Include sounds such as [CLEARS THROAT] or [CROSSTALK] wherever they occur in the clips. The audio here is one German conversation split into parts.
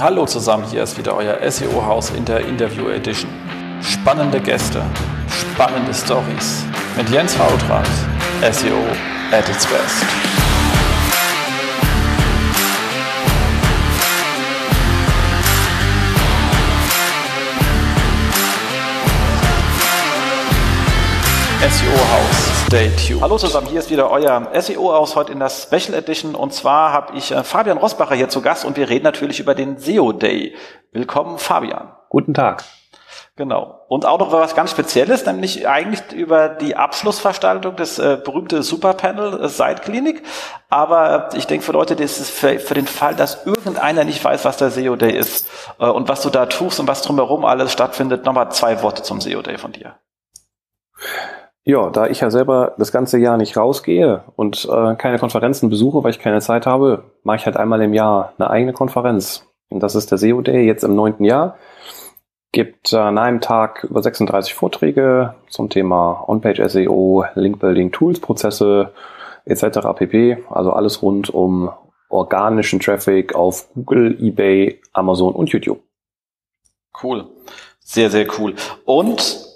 Hallo zusammen, hier ist wieder euer SEO-Haus in der Interview Edition. Spannende Gäste, spannende Stories mit Jens Fautrat, SEO at its best. SEO-Haus. Stay tuned. Hallo zusammen, hier ist wieder euer SEO-Haus heute in der Special Edition und zwar habe ich äh, Fabian Rosbacher hier zu Gast und wir reden natürlich über den SEO Day. Willkommen Fabian. Guten Tag. Genau. Und auch noch was ganz Spezielles, nämlich eigentlich über die Abschlussveranstaltung des äh, berühmte Superpanel äh, Seitklinik. Aber ich denke für Leute, das ist für, für, den Fall, dass irgendeiner nicht weiß, was der SEO Day ist äh, und was du da tust und was drumherum alles stattfindet, nochmal zwei Worte zum SEO Day von dir. Ja, da ich ja selber das ganze Jahr nicht rausgehe und äh, keine Konferenzen besuche, weil ich keine Zeit habe, mache ich halt einmal im Jahr eine eigene Konferenz. Und das ist der SEO Day jetzt im neunten Jahr. Gibt äh, an einem Tag über 36 Vorträge zum Thema On-Page SEO, Link-Building, Tools, Prozesse etc. pp. Also alles rund um organischen Traffic auf Google, eBay, Amazon und YouTube. Cool. Sehr, sehr cool. Und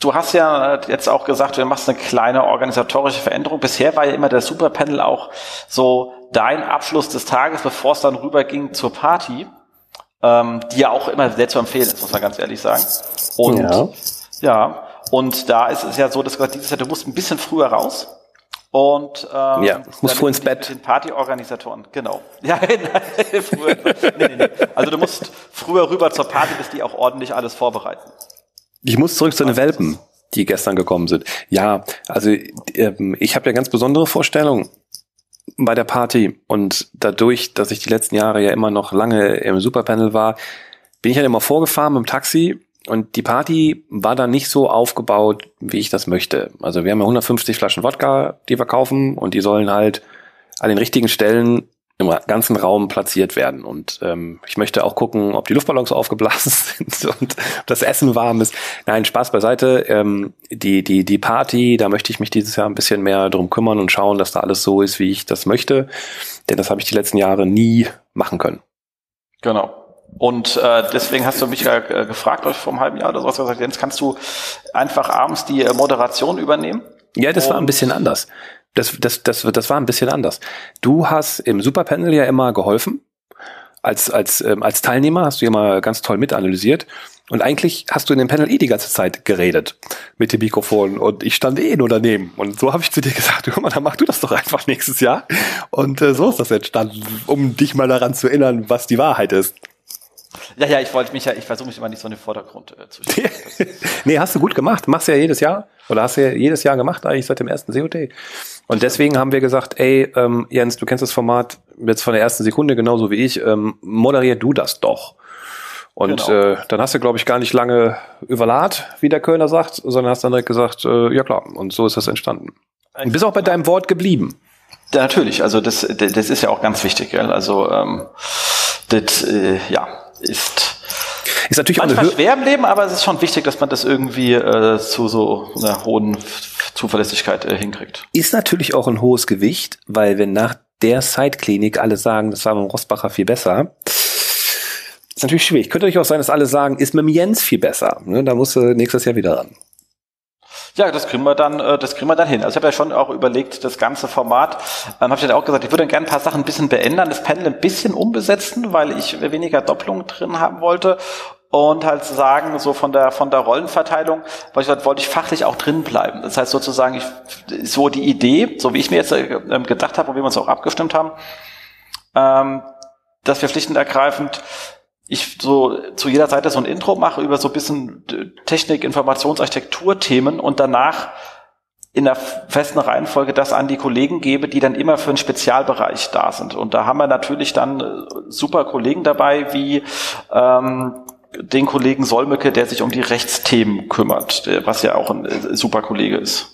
Du hast ja jetzt auch gesagt, du machst eine kleine organisatorische Veränderung. Bisher war ja immer der Superpanel auch so dein Abschluss des Tages, bevor es dann rüberging zur Party, ähm, die ja auch immer sehr zu empfehlen ist, muss man ganz ehrlich sagen. Und ja, ja und da ist es ja so, dass dieses Jahr, du musst ein bisschen früher raus. Und ähm, ja, muss früh ins Bett. Mit den Partyorganisatoren, genau. [LAUGHS] Ja, früher. nee, nee, nee. Also du musst früher rüber zur Party, bis die auch ordentlich alles vorbereiten. Ich muss zurück zu den Welpen, die gestern gekommen sind. Ja, also ähm, ich habe ja ganz besondere Vorstellungen bei der Party und dadurch, dass ich die letzten Jahre ja immer noch lange im Superpanel war, bin ich halt immer vorgefahren mit dem Taxi und die Party war dann nicht so aufgebaut, wie ich das möchte. Also wir haben ja 150 Flaschen Wodka, die wir kaufen und die sollen halt an den richtigen Stellen im ganzen Raum platziert werden. Und ähm, ich möchte auch gucken, ob die Luftballons [LAUGHS] aufgeblasen sind und das Essen warm ist. Nein, Spaß beiseite. Ähm, die, die, die Party, da möchte ich mich dieses Jahr ein bisschen mehr drum kümmern und schauen, dass da alles so ist, wie ich das möchte. Denn das habe ich die letzten Jahre nie machen können. Genau. Und äh, deswegen hast du mich ja äh, gefragt, euch vor einem halben Jahr oder sowas gesagt, Jens, kannst du einfach abends die äh, Moderation übernehmen? Ja, das war ein bisschen anders. Das, das, das, das war ein bisschen anders. Du hast im Superpanel ja immer geholfen. Als, als, ähm, als Teilnehmer hast du immer ganz toll mitanalysiert. Und eigentlich hast du in dem Panel eh die ganze Zeit geredet mit dem Mikrofon und ich stand eh nur daneben. Und so habe ich zu dir gesagt, [LAUGHS] hör mal, dann mach du das doch einfach nächstes Jahr. Und äh, so ist das entstanden, um dich mal daran zu erinnern, was die Wahrheit ist. Ja, ja, ich wollte mich ja, ich versuche mich immer nicht so in den Vordergrund äh, zu stellen. [LAUGHS] nee, hast du gut gemacht. Machst du ja jedes Jahr. Oder hast du ja jedes Jahr gemacht, eigentlich seit dem ersten COT. Und deswegen haben wir gesagt, ey, ähm, Jens, du kennst das Format jetzt von der ersten Sekunde genauso wie ich, ähm, moderier du das doch. Und genau. äh, dann hast du, glaube ich, gar nicht lange überlad, wie der Kölner sagt, sondern hast dann direkt gesagt, äh, ja klar, und so ist das entstanden. Und bist auch bei deinem Wort geblieben. Ja, natürlich, also das, das ist ja auch ganz wichtig, gell? Also ähm, das, äh, ja, ist ist natürlich manchmal schwer im Leben, aber es ist schon wichtig, dass man das irgendwie äh, zu so einer hohen Zuverlässigkeit äh, hinkriegt. Ist natürlich auch ein hohes Gewicht, weil wenn nach der Side-Klinik alle sagen, das war beim Rosbacher viel besser, ist natürlich schwierig. Könnte natürlich auch sein, dass alle sagen, ist mit dem Jens viel besser. Ne? Da musst du nächstes Jahr wieder ran. Ja, das kriegen wir dann, äh, das kriegen wir dann hin. Also ich habe ja schon auch überlegt, das ganze Format, ähm, habe ich ja auch gesagt, ich würde gerne ein paar Sachen ein bisschen beändern, das Panel ein bisschen umbesetzen, weil ich weniger Doppelung drin haben wollte und halt sagen, so von der von der Rollenverteilung, weil ich wollte ich fachlich auch drin bleiben. Das heißt sozusagen, ich, so die Idee, so wie ich mir jetzt äh, gedacht habe und wie wir uns auch abgestimmt haben, ähm, dass wir schlicht und ergreifend ich so zu jeder Seite so ein Intro mache über so ein bisschen Technik, Informationsarchitektur-Themen und danach in der festen Reihenfolge das an die Kollegen gebe, die dann immer für einen Spezialbereich da sind. Und da haben wir natürlich dann äh, super Kollegen dabei, wie ähm, den Kollegen Solmecke, der sich um die Rechtsthemen kümmert, was ja auch ein äh, super Kollege ist.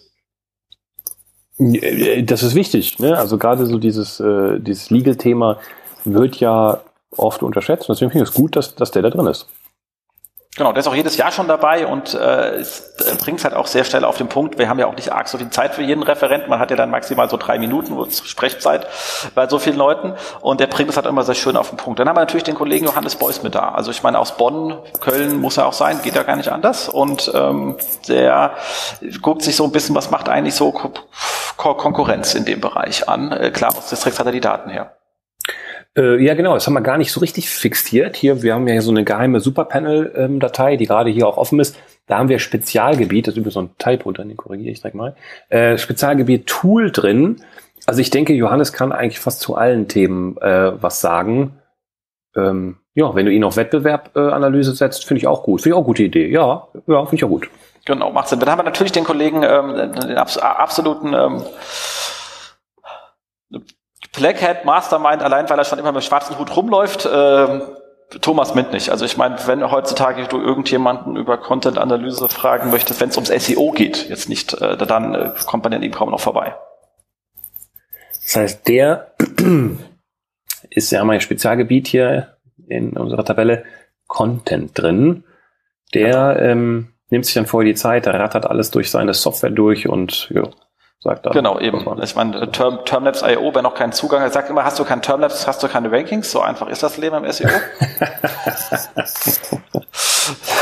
Das ist wichtig, ne? Also gerade so dieses, äh, dieses Legal-Thema wird ja oft unterschätzt. Und deswegen finde ich es gut, dass, dass der da drin ist. Genau, der ist auch jedes Jahr schon dabei und äh, äh bringt es halt auch sehr schnell auf den Punkt. Wir haben ja auch nicht arg so viel Zeit für jeden Referent. Man hat ja dann maximal so drei Minuten Sprechzeit bei so vielen Leuten und der bringt es halt immer sehr schön auf den Punkt. Dann haben wir natürlich den Kollegen Johannes Beuys mit da. Also ich meine, aus Bonn, Köln muss er auch sein, geht ja gar nicht anders. Und ähm, der guckt sich so ein bisschen, was macht eigentlich so Ko Konkurrenz in dem Bereich an. Äh, klar, aus Districts hat er die Daten her. Äh, ja, genau, das haben wir gar nicht so richtig fixiert. Hier, wir haben ja so eine geheime Superpanel-Datei, die gerade hier auch offen ist. Da haben wir Spezialgebiet, das ist übrigens so ein Typo drin, den korrigiere ich direkt mal. Äh, Spezialgebiet Tool drin. Also ich denke, Johannes kann eigentlich fast zu allen Themen äh, was sagen. Ähm, ja, wenn du ihn auf Wettbewerbanalyse äh, setzt, finde ich auch gut. Finde ich auch gute Idee. Ja, ja, finde ich auch gut. Genau, macht Sinn. Dann haben wir natürlich den Kollegen, ähm, den absoluten ähm, Blackhead Mastermind, allein weil er schon immer mit schwarzen Hut rumläuft, äh, Thomas Mint nicht. Also ich meine, wenn heutzutage du irgendjemanden über Content-Analyse fragen möchtest, wenn es ums SEO geht, jetzt nicht, äh, dann äh, kommt man an ihm kaum noch vorbei. Das heißt, der [CLEARS THROAT] ist ja mein Spezialgebiet hier in unserer Tabelle Content drin. Der ähm, nimmt sich dann vorher die Zeit, der rattert alles durch seine Software durch und ja, sagt er. Genau, eben. Ich meine, Term, Termlabs.io, wer noch keinen Zugang hat, sagt immer, hast du kein Termlabs, hast du keine Rankings. So einfach ist das Leben im SEO. [LAUGHS]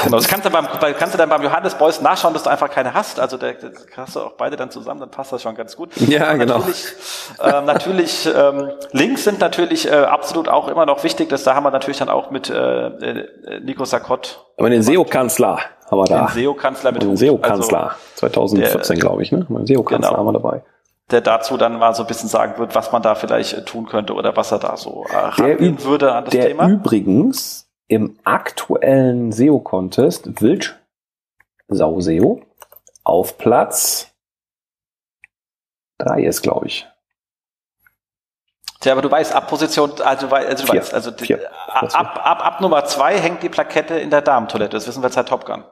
genau, das kannst du, beim, kannst du dann beim Johannes Beuys nachschauen, dass du einfach keine hast. Also da hast du auch beide dann zusammen, dann passt das schon ganz gut. Ja, Aber genau. Natürlich, ähm, natürlich ähm, Links sind natürlich äh, absolut auch immer noch wichtig. Das, da haben wir natürlich dann auch mit äh, äh Nico Sakott. Aber den SEO-Kanzler haben wir da. Den SEO-Kanzler mit Den SEO-Kanzler. Also 2014, glaube ich, ne? Den SEO-Kanzler genau. haben wir dabei. Der dazu dann mal so ein bisschen sagen wird, was man da vielleicht äh, tun könnte oder was er da so äh, würde an das der Thema. übrigens im aktuellen SEO-Contest Wild Sau SEO auf Platz drei ist, glaube ich. Tja, aber du weißt, ab Position, also, also du vier. weißt, also vier. ab, ab, ab Nummer zwei hängt die Plakette in der Damentoilette. Das wissen wir seit Top Gun.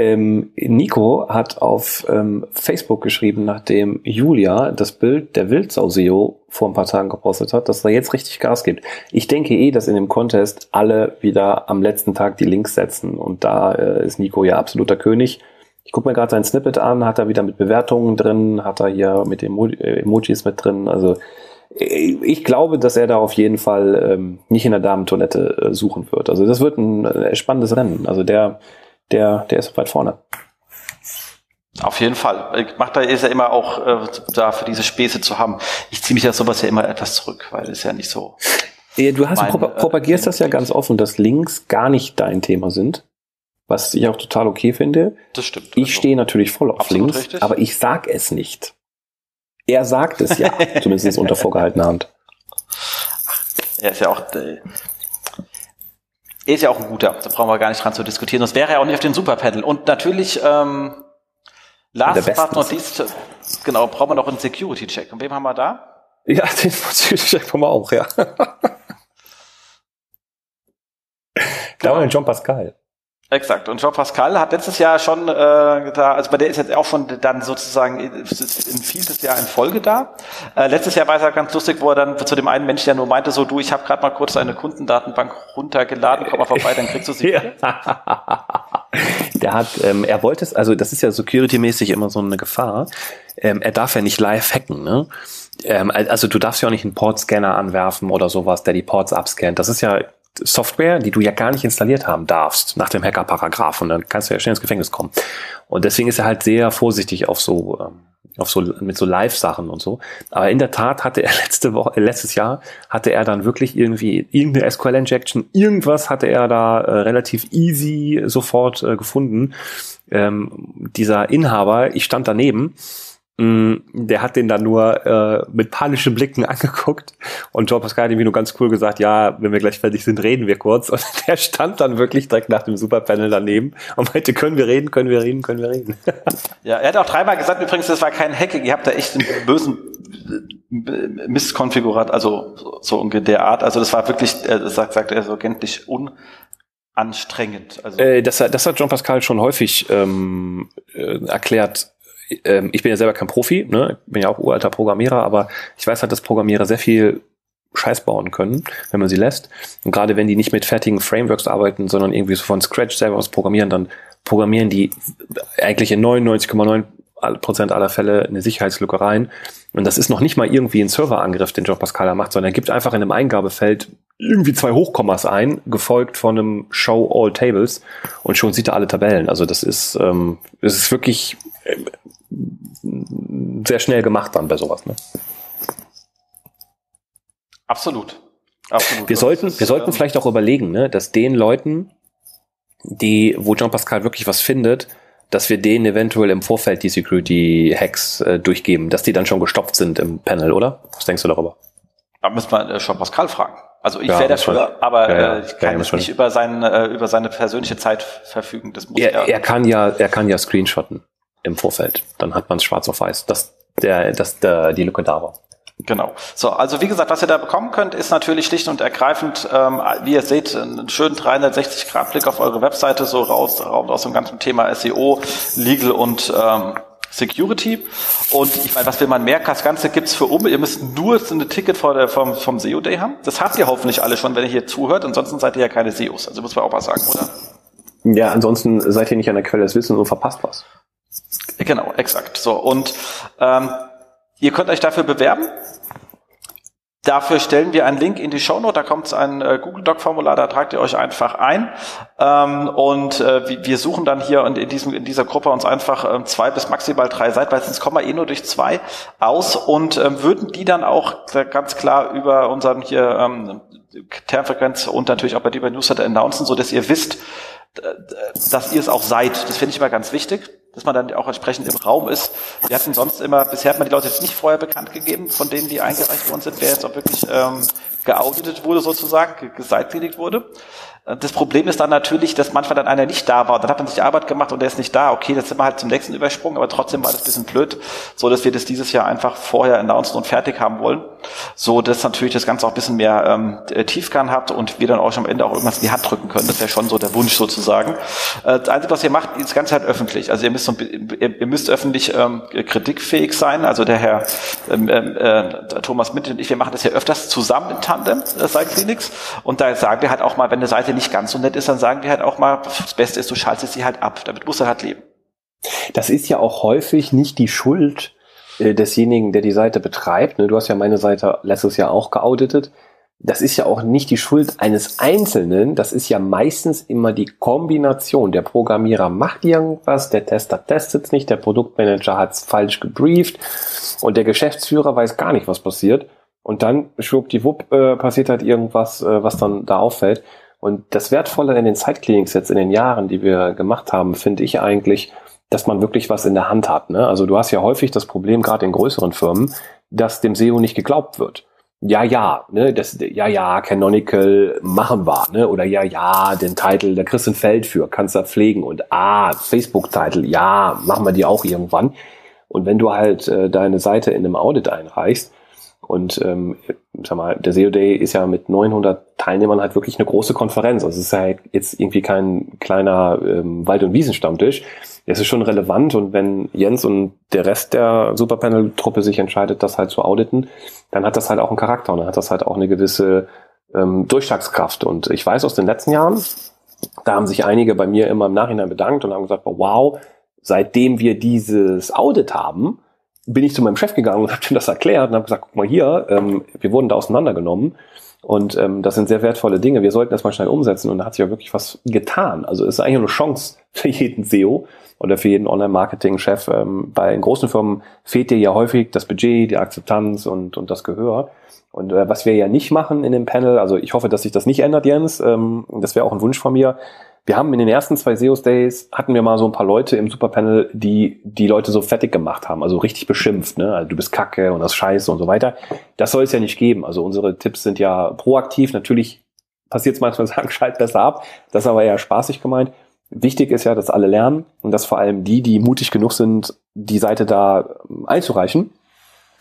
Ähm, Nico hat auf ähm, Facebook geschrieben, nachdem Julia das Bild der Wildsau-SEO vor ein paar Tagen gepostet hat, dass er jetzt richtig Gas gibt. Ich denke eh, dass in dem Contest alle wieder am letzten Tag die Links setzen und da äh, ist Nico ja absoluter König. Ich gucke mir gerade sein Snippet an, hat er wieder mit Bewertungen drin, hat er hier mit Emo äh, Emojis mit drin. Also äh, ich glaube, dass er da auf jeden Fall ähm, nicht in der Damentoilette äh, suchen wird. Also das wird ein äh, spannendes Rennen. Also der der, der ist weit vorne. Auf jeden Fall. Macht da ist ja immer auch äh, da für diese Späße zu haben. Ich ziehe mich ja sowas ja immer etwas zurück, weil es ja nicht so. Du hast mein, prop propagierst äh, das ja ganz offen, dass Links gar nicht dein Thema sind. Was ich auch total okay finde. Das stimmt. Ich also, stehe natürlich voll auf Links, richtig. aber ich sag es nicht. Er sagt es ja, [LAUGHS] zumindest unter vorgehaltener Hand. Er ist ja auch, äh, ist ja auch ein guter, da brauchen wir gar nicht dran zu diskutieren, sonst wäre er auch nicht auf den Superpanel. Und natürlich, ähm, last but not least, genau, brauchen wir noch einen Security-Check. Und wem haben wir da? Ja, [LAUGHS] den Security-Check haben wir auch, ja. genau. [LAUGHS] Da John Pascal. Exakt. Und Jean Pascal hat letztes Jahr schon äh, da, also bei der ist jetzt auch schon dann sozusagen in vieltes Jahr in Folge da. Äh, letztes Jahr war es ja ganz lustig, wo er dann zu dem einen Menschen ja nur meinte, so du, ich habe gerade mal kurz eine Kundendatenbank runtergeladen, komm mal vorbei, dann kriegst du sie. [LAUGHS] der hat, ähm, er wollte es, also das ist ja security-mäßig immer so eine Gefahr. Ähm, er darf ja nicht live hacken, ne? Ähm, also du darfst ja auch nicht einen Portscanner anwerfen oder sowas, der die Ports abscannt. Das ist ja Software, die du ja gar nicht installiert haben darfst, nach dem Hacker-Paragraph. Und dann kannst du ja schnell ins Gefängnis kommen. Und deswegen ist er halt sehr vorsichtig auf so, ähm, auf so, mit so Live-Sachen und so. Aber in der Tat hatte er [LAUGHS] letzte Woche, äh, letztes Jahr hatte er dann wirklich irgendwie irgendeine SQL-Injection, irgendwas hatte er da äh, relativ easy sofort äh, gefunden. Ähm, dieser Inhaber, ich stand daneben, der hat den dann nur äh, mit panischen Blicken [LAUGHS] angeguckt und Joe Pascal hat irgendwie nur ganz cool gesagt, ja, wenn wir gleich fertig sind, reden wir kurz. Und [LAUGHS] der stand dann wirklich direkt nach dem Superpanel daneben und meinte, können wir reden, können wir reden, können wir reden. [LAUGHS] Ja, er hat auch dreimal gesagt, übrigens, das war kein Hacking, ihr habt da echt einen bösen Misskonfigurat, also so in der Art. Also das war wirklich, äh, sagt, sagt er so gänzlich unanstrengend. Also äh, das, das hat John Pascal schon häufig ähm, äh, erklärt, ähm, ich bin ja selber kein Profi, ne? bin ja auch uralter Programmierer, aber ich weiß halt, dass Programmierer sehr viel Scheiß bauen können, wenn man sie lässt. Und gerade wenn die nicht mit fertigen Frameworks arbeiten, sondern irgendwie so von Scratch selber was programmieren, dann programmieren die eigentlich in 99,9 Prozent aller Fälle eine Sicherheitslücke rein. Und das ist noch nicht mal irgendwie ein Serverangriff, den John Pascal macht, sondern er gibt einfach in einem Eingabefeld irgendwie zwei Hochkommas ein, gefolgt von einem Show All Tables und schon sieht er alle Tabellen. Also das ist, ähm, das ist wirklich sehr schnell gemacht dann bei sowas. Ne? Absolut. Absolut. Wir sollten, ist, wir sollten ähm, vielleicht auch überlegen, ne, dass den Leuten, die, wo Jean Pascal wirklich was findet, dass wir denen eventuell im Vorfeld die Security-Hacks äh, durchgeben, dass die dann schon gestopft sind im Panel, oder? Was denkst du darüber? Da müssen wir äh, Jean Pascal fragen. Also ich ja, wäre dafür, aber ja, ja. Äh, ich kann jetzt nicht über, sein, äh, über seine persönliche Zeit verfügen. Das muss er, er, er kann ja, er kann ja screenshotten im Vorfeld. Dann hat man es schwarz auf weiß, dass der, dass der, die Lücke da war. Genau. So, also wie gesagt, was ihr da bekommen könnt, ist natürlich schlicht und ergreifend, ähm, wie ihr seht, einen schönen 360-Grad-Blick auf eure Webseite, so raus, raus aus dem ganzen Thema SEO, Legal und ähm, Security. Und ich meine, was will man mehr? Das Ganze gibt's für um. Ihr müsst nur ein Ticket vor der, vom, vom SEO Day haben. Das habt ihr hoffentlich alle schon, wenn ihr hier zuhört. Ansonsten seid ihr ja keine SEOs. Also muss man auch mal sagen, oder? Ja, ansonsten seid ihr nicht an der Quelle des Wissens und verpasst was. Genau, exakt. So und ähm, Ihr könnt euch dafür bewerben. Dafür stellen wir einen Link in die Shownote, da kommt ein äh, Google Doc Formular, da tragt ihr euch einfach ein ähm, und äh, wir suchen dann hier in, in, diesem, in dieser Gruppe uns einfach äh, zwei bis maximal drei Seiten, weil sonst kommen wir eh nur durch zwei aus und äh, würden die dann auch ganz klar über unseren hier ähm, Termfrequenz und natürlich auch bei dir Newsletter announcen, so dass ihr wisst, dass ihr es auch seid. Das finde ich immer ganz wichtig dass man dann auch entsprechend im Raum ist. Wir hatten sonst immer, bisher hat man die Leute jetzt nicht vorher bekannt gegeben, von denen, die eingereicht worden sind, wer jetzt auch wirklich ähm, geauditet wurde sozusagen, geseitklinigt wurde. Äh, das Problem ist dann natürlich, dass manchmal dann einer nicht da war. Dann hat man sich Arbeit gemacht und der ist nicht da. Okay, jetzt sind wir halt zum nächsten übersprungen, aber trotzdem war das ein bisschen blöd, so dass wir das dieses Jahr einfach vorher announcen und fertig haben wollen. So, dass natürlich das Ganze auch ein bisschen mehr ähm, äh, Tiefkern hat und wir dann auch schon am Ende auch irgendwas in die Hand drücken können. Das wäre schon so der Wunsch sozusagen. Äh, das Einzige, was ihr macht, ist das Ganze halt öffentlich. Also ihr müsst, ihr, ihr müsst öffentlich ähm, kritikfähig sein. Also der Herr ähm, ähm äh, Thomas Mitt und ich, wir machen das ja öfters zusammen Tandem, äh, Site Clinics. Und da sagen wir halt auch mal, wenn eine Seite nicht ganz so nett ist, dann sagen wir halt auch mal, das Beste ist, du schaltest sie halt ab. Damit muss er halt leben. Das ist ja auch häufig nicht die Schuld äh, desjenigen, der die Seite betreibt. Ne? Du hast ja meine Seite letztes Jahr auch geauditet. Das ist ja auch nicht die Schuld eines Einzelnen. Das ist ja meistens immer die Kombination. Der Programmierer macht irgendwas, der Tester testet es nicht, der Produktmanager hat es falsch gebrieft und der Geschäftsführer weiß gar nicht, was passiert. Und dann schwuppdiwupp äh, passiert halt irgendwas, äh, was dann da auffällt. Und das Wertvolle in den Side-Clinics jetzt in den Jahren, die wir gemacht haben, finde ich eigentlich, dass man wirklich was in der Hand hat. Ne? Also du hast ja häufig das Problem, gerade in größeren Firmen, dass dem SEO nicht geglaubt wird. Ja, ja, ne, das, ja, ja, Canonical machen wir, ne, oder ja, ja, den Titel, da kriegst du ein Feld für, kannst du pflegen und ah, Facebook-Titel, ja, machen wir die auch irgendwann. Und wenn du halt äh, deine Seite in einem Audit einreichst, und ähm, sag mal, der SEO Day ist ja mit 900 Teilnehmern halt wirklich eine große Konferenz. Also es ist halt jetzt irgendwie kein kleiner ähm, Wald- und Wiesenstammtisch. Es ist schon relevant und wenn Jens und der Rest der Superpanel-Truppe sich entscheidet, das halt zu auditen, dann hat das halt auch einen Charakter und dann hat das halt auch eine gewisse ähm, Durchschlagskraft. Und ich weiß aus den letzten Jahren, da haben sich einige bei mir immer im Nachhinein bedankt und haben gesagt, wow, seitdem wir dieses Audit haben, bin ich zu meinem Chef gegangen und habe ihm das erklärt und habe gesagt, guck mal hier, ähm, wir wurden da auseinandergenommen und ähm, das sind sehr wertvolle Dinge. Wir sollten das mal schnell umsetzen und da hat sich ja wirklich was getan. Also es ist eigentlich eine Chance [LAUGHS] für jeden SEO oder für jeden Online-Marketing-Chef. Ähm, bei großen Firmen fehlt dir ja häufig das Budget, die Akzeptanz und, und das Gehör. Und äh, was wir ja nicht machen in dem Panel, also ich hoffe, dass sich das nicht ändert, Jens, ähm, das wäre auch ein Wunsch von mir, wir haben in den ersten zwei SEOs Days hatten wir mal so ein paar Leute im Superpanel, die die Leute so fertig gemacht haben, also richtig beschimpft, ne? Also du bist Kacke und das Scheiße und so weiter. Das soll es ja nicht geben. Also unsere Tipps sind ja proaktiv. Natürlich passiert es manchmal, [LAUGHS] sagen, schalt besser ab. Das ist aber eher spaßig gemeint. Wichtig ist ja, dass alle lernen und dass vor allem die, die mutig genug sind, die Seite da einzureichen,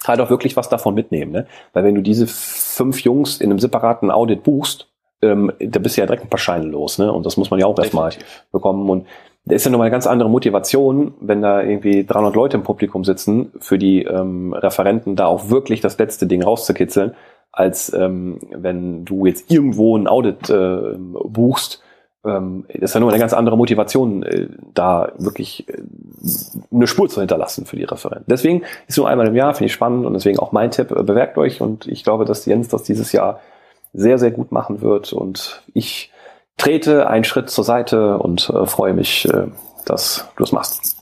halt auch wirklich was davon mitnehmen. Ne? Weil wenn du diese fünf Jungs in einem separaten Audit buchst, ähm, da bist du ja direkt ein paar Scheine los, ne? Und das muss man ja auch erstmal bekommen. Und da ist ja nochmal eine ganz andere Motivation, wenn da irgendwie 300 Leute im Publikum sitzen, für die ähm, Referenten da auch wirklich das letzte Ding rauszukitzeln, als ähm, wenn du jetzt irgendwo ein Audit äh, buchst. Ähm, ist ja nur eine ganz andere Motivation, äh, da wirklich äh, eine Spur zu hinterlassen für die Referenten. Deswegen ist nur einmal im Jahr, finde ich spannend und deswegen auch mein Tipp, äh, bewerkt euch und ich glaube, dass Jens das dieses Jahr sehr, sehr gut machen wird und ich trete einen Schritt zur Seite und äh, freue mich, äh, dass du es machst.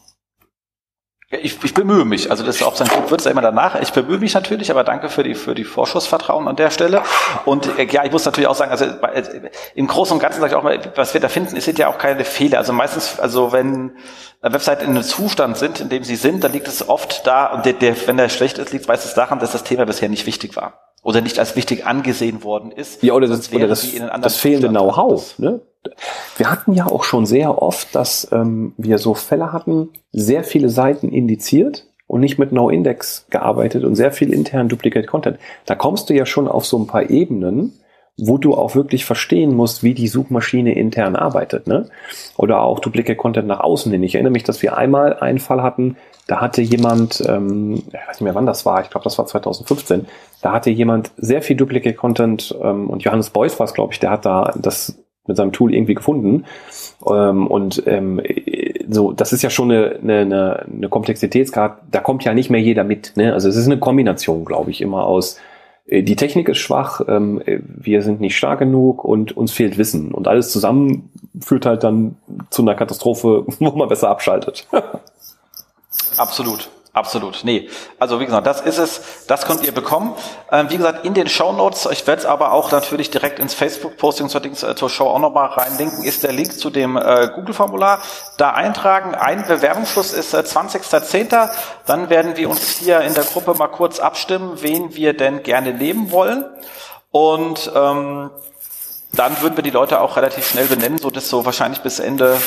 Ich, ich bemühe mich. Also das ist auch sein Glück wird es immer danach. Ich bemühe mich natürlich, aber danke für die für die Vorschussvertrauen an der Stelle. Und äh, ja, ich muss natürlich auch sagen, also äh, im Großen und Ganzen sage ich auch mal, was wir da finden, es sind ja auch keine Fehler. Also meistens, also wenn Webseiten in einem Zustand sind, in dem sie sind, dann liegt es oft da, und der, der, wenn der schlecht ist, liegt es meistens daran, dass das Thema bisher nicht wichtig war oder nicht als wichtig angesehen worden ist. Ja, oder das, oder das, das fehlende Know-how. Ne? Wir hatten ja auch schon sehr oft, dass ähm, wir so Fälle hatten, sehr viele Seiten indiziert und nicht mit No-Index gearbeitet und sehr viel intern Duplicate Content. Da kommst du ja schon auf so ein paar Ebenen, wo du auch wirklich verstehen musst, wie die Suchmaschine intern arbeitet. Ne? Oder auch Duplicate Content nach außen hin. Ich erinnere mich, dass wir einmal einen Fall hatten, da hatte jemand, ähm, ich weiß nicht mehr wann das war, ich glaube das war 2015, da hatte jemand sehr viel Duplicate Content ähm, und Johannes Beuys war es, glaube ich, der hat da das mit seinem Tool irgendwie gefunden. Ähm, und ähm, so, das ist ja schon eine, eine, eine Komplexitätsgrad, da kommt ja nicht mehr jeder mit. Ne? Also es ist eine Kombination, glaube ich, immer aus die Technik ist schwach, ähm, wir sind nicht stark genug und uns fehlt Wissen. Und alles zusammen führt halt dann zu einer Katastrophe, [LAUGHS] wo man besser abschaltet. [LAUGHS] Absolut. Absolut, nee. Also wie gesagt, das ist es, das könnt ihr bekommen. Ähm, wie gesagt, in den Show Notes, ich werde es aber auch natürlich direkt ins Facebook-Posting zur, äh, zur, Show auch nochmal reinlinken, ist der Link zu dem äh, Google-Formular. Da eintragen, ein Bewerbungsschluss ist äh, 20.10. Dann werden wir uns hier in der Gruppe mal kurz abstimmen, wen wir denn gerne nehmen wollen. Und ähm, dann würden wir die Leute auch relativ schnell benennen, so dass so wahrscheinlich bis Ende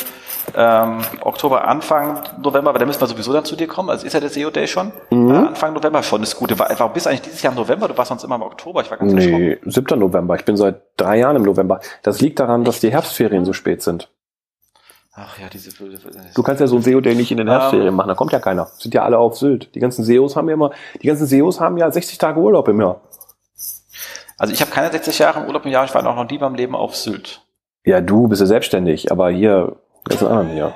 ähm, Oktober, Anfang November, aber da müssen wir sowieso dann zu dir kommen. Also ist ja der SEO Day schon. Mhm. Äh, Anfang November schon ist gut. Warum bist du eigentlich dieses Jahr im November? Du warst sonst immer im Oktober. Ich war ganz Nee, 7. November. Ich bin seit drei Jahren im November. Das liegt daran, dass die Herbstferien so spät sind. Ach ja, diese. Du kannst ja so ein SEO-Day nicht in den Herbstferien um, machen, da kommt ja keiner. Sind ja alle auf Sylt. Die ganzen SEOs haben ja immer, die ganzen SEOs haben ja 60 Tage Urlaub im Jahr. Also ich habe keine 60 Jahre im Urlaub im Jahr, ich war noch nie beim Leben auf Sylt. Ja, du bist ja selbstständig, aber hier Ganz arm, ja.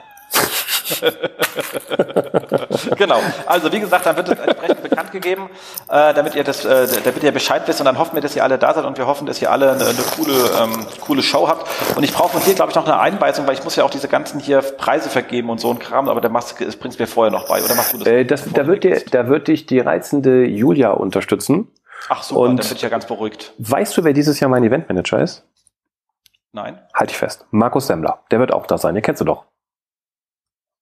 [LAUGHS] genau. Also wie gesagt, dann wird es entsprechend bekannt gegeben, äh, damit ihr das, äh, damit ihr Bescheid wisst und dann hoffen wir, dass ihr alle da seid und wir hoffen, dass ihr alle eine, eine coole, ähm, coole Show habt. Und ich brauche von dir, glaube ich, noch eine Einweisung, weil ich muss ja auch diese ganzen hier Preise vergeben und so ein Kram, aber der machst, das bringst mir vorher noch bei, oder machst du das? Äh, das da wird dir, da wird dich die reizende Julia unterstützen. Ach so, und dann bin ich ja ganz beruhigt. Weißt du, wer dieses Jahr mein Eventmanager ist? Nein. Halt dich fest. Markus Semmler. Der wird auch da sein. Den kennst du doch.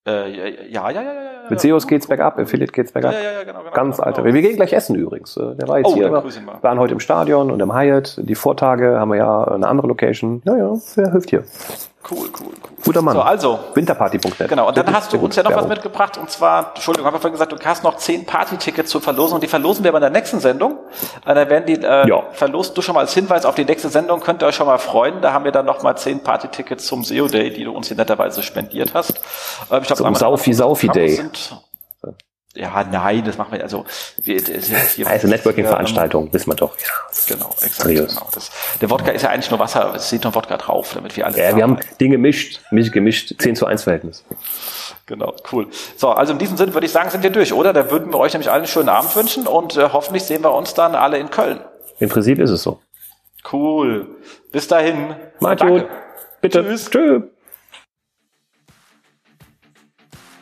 Äh, ja, ja, ja, ja. ja. Mit SEOs geht's bergab, Affiliate geht's bergab. Ja, ja, ja, genau, genau. Ganz genau, alter. Genau. Wir gehen gleich essen übrigens. Äh, der war jetzt oh, hier. Wir waren heute im Stadion und im Hyatt. Die Vortage haben wir ja eine andere Location. Ja, ja, wer hilft hier? Cool, cool, cool. Guter Mann. So, also. Winterparty.net. Genau. Und dann hast du uns ja noch Werbung. was mitgebracht. Und zwar, Entschuldigung, habe ich vorhin gesagt, du hast noch zehn Party-Tickets zu verlosen. Und die verlosen wir aber in der nächsten Sendung. Äh, da werden die, äh, ja. verlost du schon mal als Hinweis auf die nächste Sendung. Könnt ihr euch schon mal freuen. Da haben wir dann noch mal zehn Party-Tickets zum SEO Day, die du uns hier netterweise spendiert hast. Äh, ich glaub, zum Saufi Saufi Day. Sind, ja, nein, das machen wir, also, wir, das, hier, also Networking-Veranstaltung, wissen wir doch. Ja. Genau, exakt, genau. Das, der Wodka ist ja eigentlich nur Wasser, es steht noch Wodka drauf, damit wir alle. Ja, wir haben Dinge gemischt, mich gemischt, 10 zu 1 Verhältnis. Genau, cool. So, also in diesem Sinne würde ich sagen, sind wir durch, oder? Da würden wir euch nämlich allen einen schönen Abend wünschen und äh, hoffentlich sehen wir uns dann alle in Köln. Im Prinzip ist es so. Cool. Bis dahin. Macht's gut. Bitte. Tschüss. Tschüss.